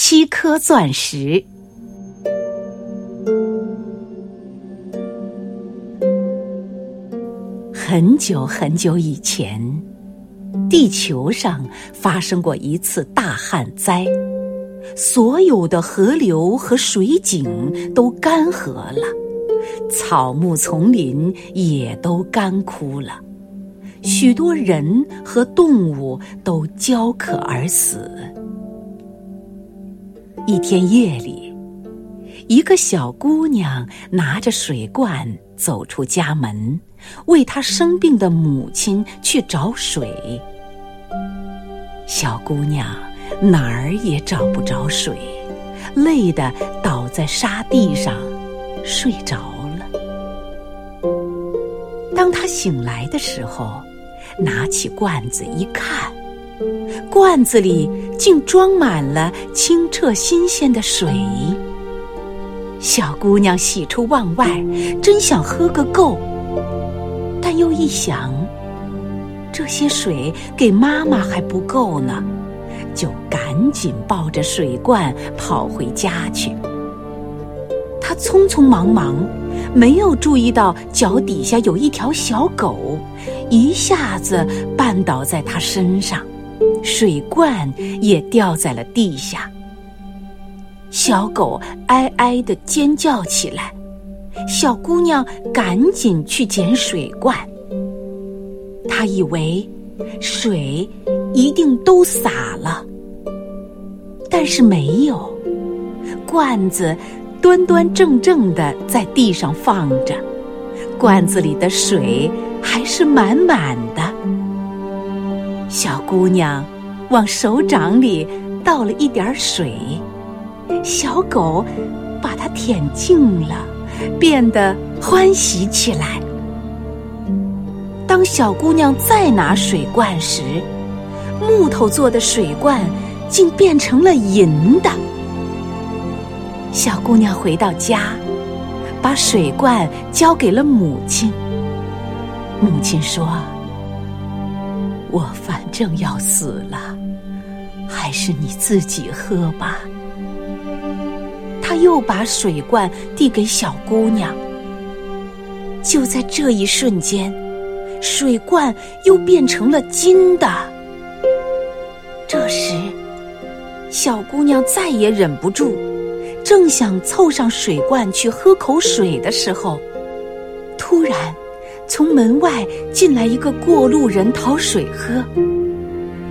七颗钻石。很久很久以前，地球上发生过一次大旱灾，所有的河流和水井都干涸了，草木丛林也都干枯了，许多人和动物都焦渴而死。一天夜里，一个小姑娘拿着水罐走出家门，为她生病的母亲去找水。小姑娘哪儿也找不着水，累得倒在沙地上睡着了。当她醒来的时候，拿起罐子一看。罐子里竟装满了清澈新鲜的水，小姑娘喜出望外，真想喝个够。但又一想，这些水给妈妈还不够呢，就赶紧抱着水罐跑回家去。她匆匆忙忙，没有注意到脚底下有一条小狗，一下子绊倒在她身上。水罐也掉在了地下，小狗哀哀的尖叫起来。小姑娘赶紧去捡水罐，她以为水一定都洒了，但是没有，罐子端端正正的在地上放着，罐子里的水还是满满的。小姑娘往手掌里倒了一点水，小狗把它舔净了，变得欢喜起来。当小姑娘再拿水罐时，木头做的水罐竟变成了银的。小姑娘回到家，把水罐交给了母亲。母亲说。我反正要死了，还是你自己喝吧。他又把水罐递给小姑娘。就在这一瞬间，水罐又变成了金的。这时，小姑娘再也忍不住，正想凑上水罐去喝口水的时候，突然。从门外进来一个过路人讨水喝，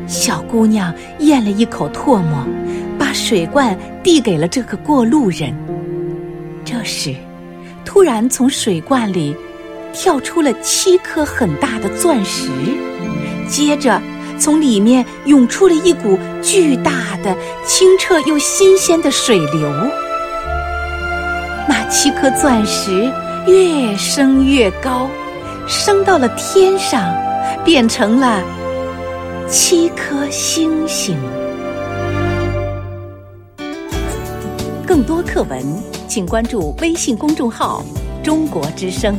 小姑娘咽了一口唾沫，把水罐递给了这个过路人。这时，突然从水罐里跳出了七颗很大的钻石，接着从里面涌出了一股巨大的、清澈又新鲜的水流。那七颗钻石越升越高。升到了天上，变成了七颗星星。更多课文，请关注微信公众号“中国之声”。